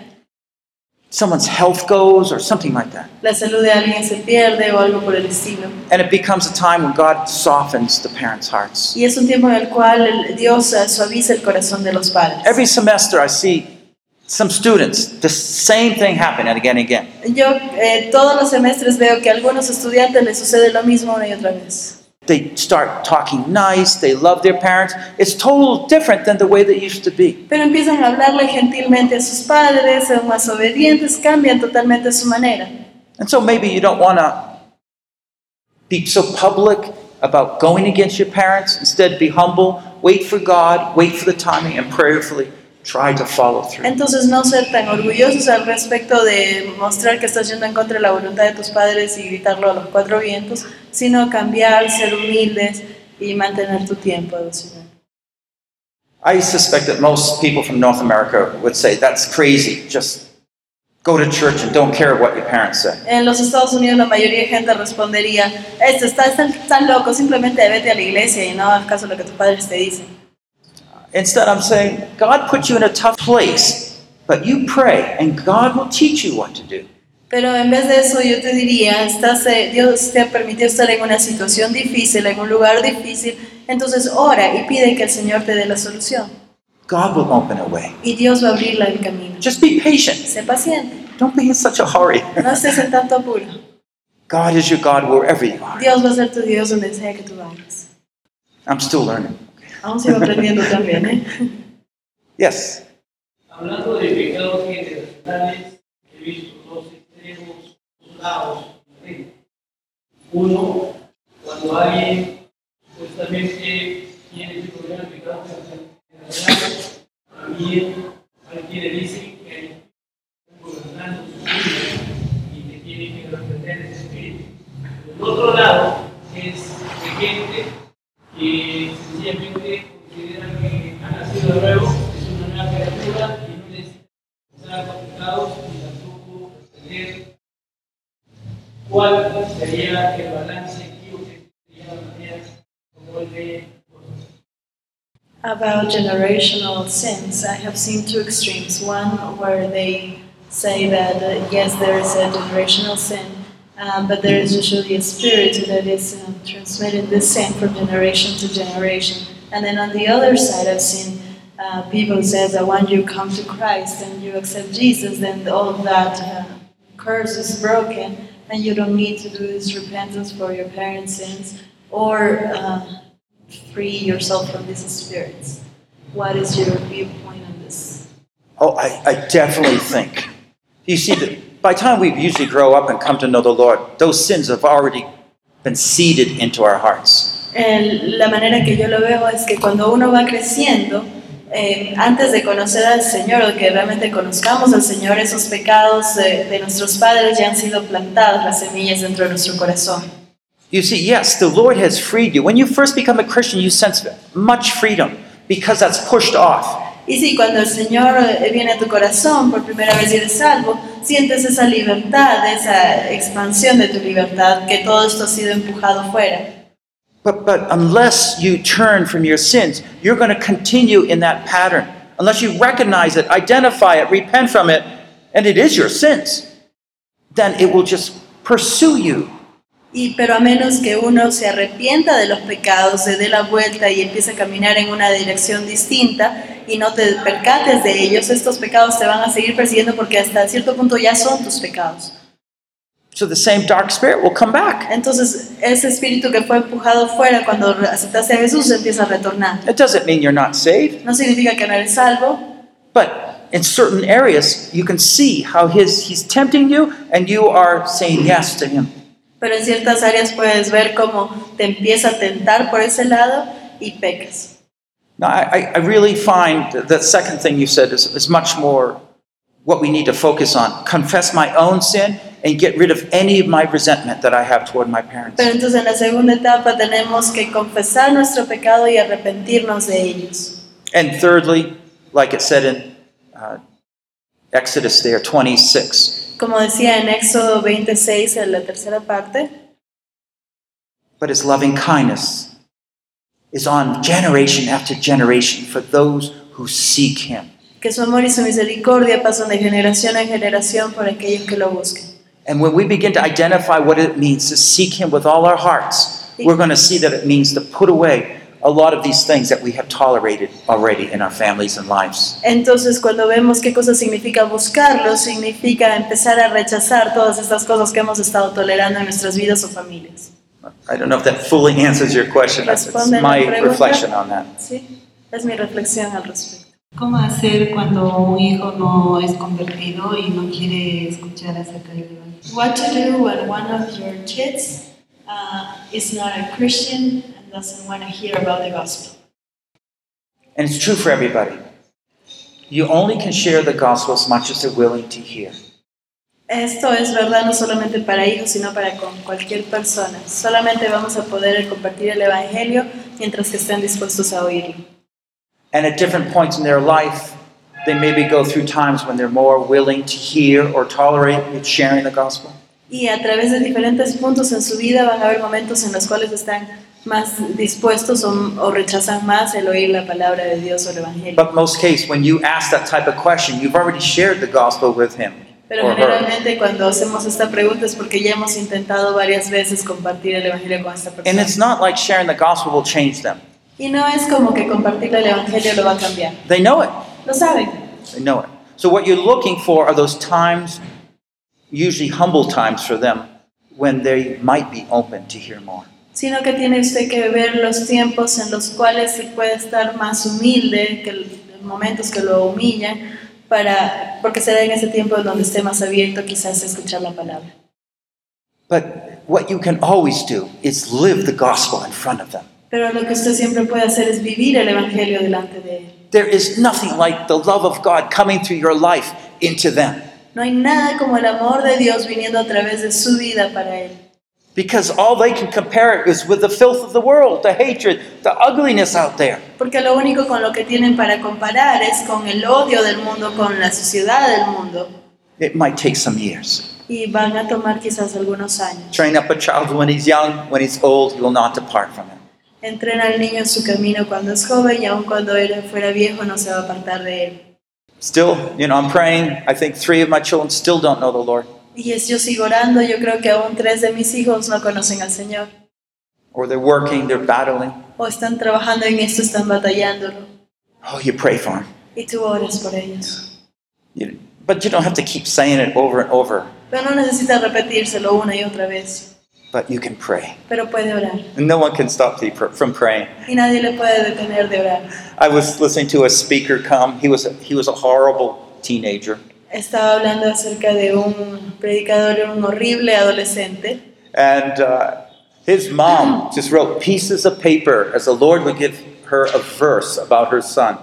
Someone's health goes or something like that. la salud de alguien se pierde o algo por el estilo. And it becomes a time when God softens the parents' hearts. Y es un tiempo en el cual Dios eh, suaviza el corazón de los padres. Every semester I see some students, the same thing happen and again and again. Yo eh, todos los semestres veo que a algunos estudiantes les sucede lo mismo una y otra vez. They start talking nice, they love their parents. It's totally different than the way they used to be. Pero empiezan a hablarle gentilmente a sus padres, son más obedientes, cambian totalmente su manera. And so maybe you don't want to be so public about going against your parents. Instead, be humble, wait for God, wait for the timing, and prayerfully try to follow through. Entonces no ser tan orgullosos al respecto de mostrar que estás yendo en contra de la voluntad de tus padres y gritarlo a los cuatro vientos, sino cambiar, ser humildes y mantener tu tiempo devocional. I suspect that most people from North America would say, that's crazy. Just go to church and don't care what your parents say. En los Estados Unidos la mayoría de gente respondería, esto está, están, están locos, simplemente vete a la iglesia y no hagas caso a lo que tus padres te dicen. Instead, I'm saying, God put you in a tough place, but you pray, and God will teach you what to do. Pero en vez de eso yo te diría, estás, eh, Dios te ha permitido estar en una situación difícil, en un lugar difícil, entonces ora y pide que el Señor te dé la solución. God will open a way. Y Dios va a abrirle el camino. Just be patient. Sé paciente, Don't be in such a hurry. no estés en tanto apuro. God is your God wherever you are. Dios va a ser tu Dios donde sea que tú vayas. I'm still learning. Aún sigo aprendiendo también, ¿eh? Yes. Hablando de pecados generacionales, he visto dos extremos, dos lados. Uno, cuando alguien supuestamente tiene ese problema de pecado generacional, también hay quienes cuál sería el balance como ve cosas. About generational sins, I have seen two extremes. One where they say that uh, yes, there is a generational sin, uh, but there is usually a spirit that is um, transmitting this sin from generation to generation. And then on the other side, I've seen uh, people say that when you come to Christ and you accept Jesus, then all of that uh, curse is broken, and you don't need to do this repentance for your parents' sins or. Uh, free yourself from these spirits. What is your viewpoint on this? Oh, I, I definitely think. You see, that by the time we usually grow up and come to know the Lord, those sins have already been seeded into our hearts. El- la manera que yo lo veo es que cuando uno va creciendo, eh, antes de conocer al Señor o que realmente conozcamos al Señor, esos pecados de, de nuestros padres ya han sido plantadas, las semillas dentro de nuestro corazón. You see, yes, the Lord has freed you. When you first become a Christian, you sense much freedom because that's pushed off. Y sí, cuando el Señor eh, viene a tu corazón por primera vez y eres salvo, sientes esa libertad, esa expansión de tu libertad, que todo esto ha sido empujado fuera. But, but unless you turn from your sins, you're going to continue in that pattern. Unless you recognize it, identify it, repent from it, and it is your sins, then it will just pursue you. Y pero a menos que uno se arrepienta de los pecados, se dé la vuelta y empiece a caminar en una dirección distinta y no te percates de ellos, estos pecados te van a seguir persiguiendo porque hasta cierto punto ya son tus pecados. So the same dark spirit will come back. Entonces, ese espíritu que fue empujado fuera cuando aceptaste a Jesús empieza a retornar. It doesn't mean you're not saved, No significa que no eres salvo, but in certain areas, you can see how his, he's tempting you and you are saying yes to him. pero en ciertas áreas puedes ver cómo te empieza a tentar por ese lado y pecas. Now, I, I really find that the second thing you said is, is much more what we need to focus on. Confess my own sin and get rid of any of my resentment that I have toward my parents. Pero entonces en la segunda etapa tenemos que confesar nuestro pecado y arrepentirnos de ellos. And thirdly, like it said in uh, Exodus there, 26, Como decía en Éxodo 26, en la tercera parte, but his loving kindness is on generation after generation for those who seek him. que su amor y su misericordia pasan de generación en generación por aquellos que lo busquen. And when we begin to identify what it means to seek him with all our hearts, we're going to see that it means to put away a lot of these things that we have tolerated already in our families and lives. Entonces cuando vemos qué cosa significa buscarlo, significa empezar a rechazar todas estas cosas que hemos estado tolerando en nuestras vidas o familias. I don't know if that fully answers your question. That's my reflection on that. Sí, es mi reflexión al respecto. ¿Cómo hacer cuando un hijo no es convertido y no quiere escuchar acerca del Evangelio? What to do when one of your kids uh, is not a Christian and doesn't want to hear about the gospel? And it's true for everybody. You only can share the gospel as much as they're willing to hear. Esto es verdad no solamente para hijos, sino para con cualquier persona. Solamente vamos a poder compartir el Evangelio mientras que estén dispuestos a oírlo. And at different points in their life, they maybe go through times when they're more willing to hear or tolerate sharing the gospel. Y a través de diferentes puntos en su vida van a haber momentos en los cuales están más dispuestos o, o rechazan más el oír la palabra de Dios o el Evangelio. But most case, when you ask that type of question, you've already shared the gospel with him Pero generalmente cuando hacemos esta pregunta es porque ya hemos intentado varias veces compartir el Evangelio con esta persona. And it's not like sharing the gospel will change them. Y no es como que compartir el Evangelio lo va a cambiar. They know it. Lo saben. They know it. So what you're looking for are those times, usually humble times for them, when they might be open to hear more. Sino que tiene usted que ver los tiempos en los cuales se puede estar más humilde, que los momentos que lo humillan, para, porque será en ese tiempo donde esté más abierto quizás a escuchar la palabra. But what you can always do is live the gospel in front of them. Pero lo que usted siempre puede hacer es vivir el Evangelio delante de él. There is nothing like the love of God coming through your life into them. No hay nada como el amor de Dios viniendo a través de su vida para él. Because all they can compare it is with the filth of the world, the hatred, the ugliness out there. Porque lo único con lo que tienen para comparar es con el odio del mundo, con la sociedad del mundo. It might take some years. Y van a tomar quizás algunos años. Train up a child when he's young, when he's old, he will not depart from it. Entrena al niño en su camino cuando es joven y aun cuando él fuera viejo no se va a apartar de él. Still, you know, I'm praying. I think three of my children still don't know the Lord, Y es yo sigo orando, yo creo que aún tres de mis hijos no conocen al Señor. or they're working, they're battling. O están trabajando en esto, están batallándolo. Oh, you pray for them. Y tú oras por ellos. You, but you don't have to keep saying it over and over, Pero no necesitas repetírselo una y otra vez. But you can pray. Pero puede orar. And no one can stop you from praying. Y nadie le puede detener de orar. I was listening to a speaker come. He was a, he was a horrible teenager, Estaba hablando acerca de un predicador, un horrible adolescente. and uh, his mom just wrote pieces of paper as the Lord would give her a verse about her son.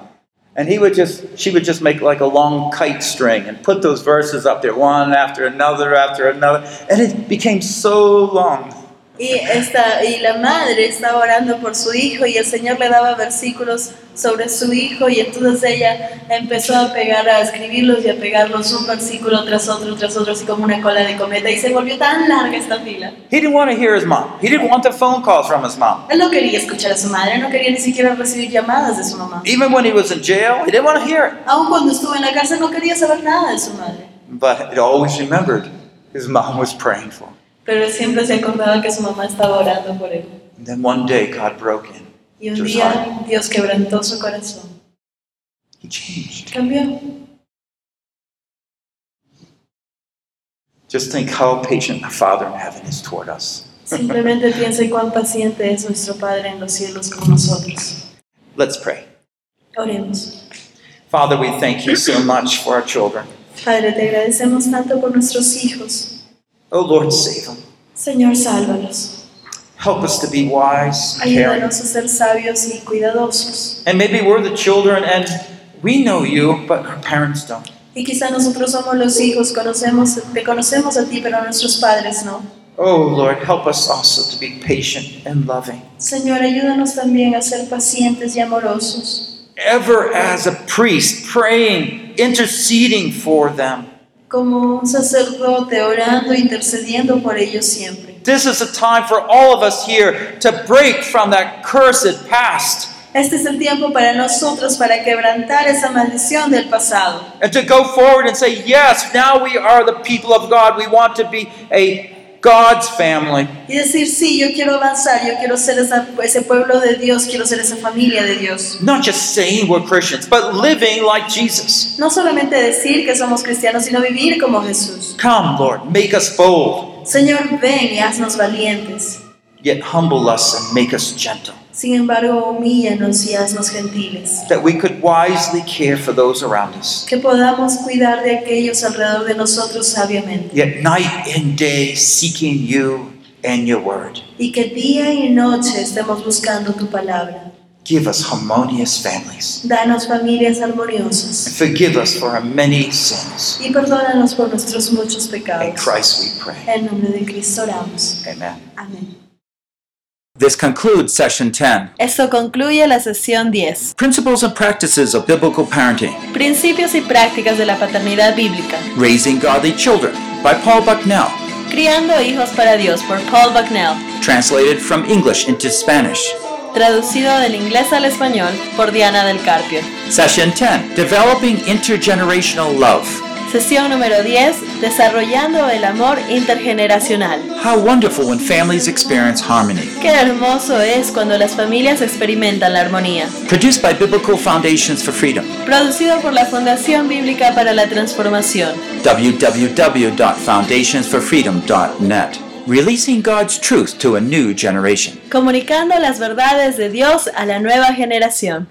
And he would just, she would just make like a long kite string and put those verses up there, one after another after another, and it became so long. Y, esta, y la madre estaba orando por su hijo y el Señor le daba versículos sobre su hijo y entonces ella empezó a pegar, a escribirlos y a pegarlos un versículo tras otro, tras otro, así como una cola de cometa y se volvió tan larga esta fila. He didn't want to hear his mom. He didn't want the phone calls from his mom. Él no quería escuchar a su madre, no quería ni siquiera recibir llamadas de su mamá. Even when he was in jail, he didn't want to hear it. Aun cuando estuvo en la cárcel no quería saber nada de su madre. But it always remembered his mom was praying for him. Pero él siempre se acordaba que su mamá estaba orando por él. And then one day God broke in. Y un día Dios quebrantó su corazón. He changed. Cambió. Just think how patient the Father in heaven is toward us. Simplemente [laughs] piense cuán paciente es nuestro Padre en los cielos con nosotros. Let's pray. Oremos. Father, we thank you so much for our children. Padre, te agradecemos tanto por nuestros hijos. Oh Lord, save them. Señor, sálvalos. Help us to be wise, caring. Ayúdanos a ser sabios y cuidadosos. And maybe we're the children and we know you, but our parents don't. Y quizá nosotros somos los hijos, conocemos, te conocemos a ti, pero a nuestros padres no. Oh Lord, help us also to be patient and loving. Señor, ayúdanos también a ser pacientes y amorosos. Ever as a priest, praying, interceding for them. Como un sacerdote orando intercediendo por ellos siempre. This is a time for all of us here to break from that cursed past Este es el tiempo para nosotros para quebrantar esa maldición del pasado. and to go forward and say, Yes, now we are the people of God. We want to be a God's family. Y decir, sí, yo quiero avanzar, yo quiero ser esa- ese pueblo de Dios, quiero ser esa familia de Dios. Not just saying we're Christians, but living like Jesus. No solamente decir que somos cristianos, sino vivir como Jesús. Come, Lord, make us bold, Señor, ven y haznos valientes. yet humble us and make us gentle, Sin embargo, humíllanos y haznos gentiles. that we could wisely care for those around us. Que podamos cuidar de aquellos alrededor de nosotros sabiamente. Yet night and day seeking you and your word. Y que día y noche estemos buscando tu palabra. Give us harmonious families. Danos familias And armoniosas. forgive us for our many sins. Y perdónanos por nuestros muchos In pecados. Christ we pray. En nombre de Cristo oramos. Amen. Amén. This concludes session 10 Esto concluye la sesión 10. Principles and Practices of Biblical Parenting Principios y prácticas de la paternidad bíblica. Raising Godly Children by Paul Bucknell. Criando hijos para Dios por Paul Bucknell. Translated from English into Spanish. Traducido del inglés al español por Diana del Carpio. Session 10 Developing Intergenerational Love. Sesión número 10. Desarrollando el amor intergeneracional. How wonderful when families experience harmony. Qué hermoso es cuando las familias experimentan la armonía. Produced by Biblical Foundations for Freedom. Producido por la Fundación Bíblica para la Transformación. www.foundationsforfreedom.net. Releasing God's truth to a new generation. Comunicando las verdades de Dios a la nueva generación.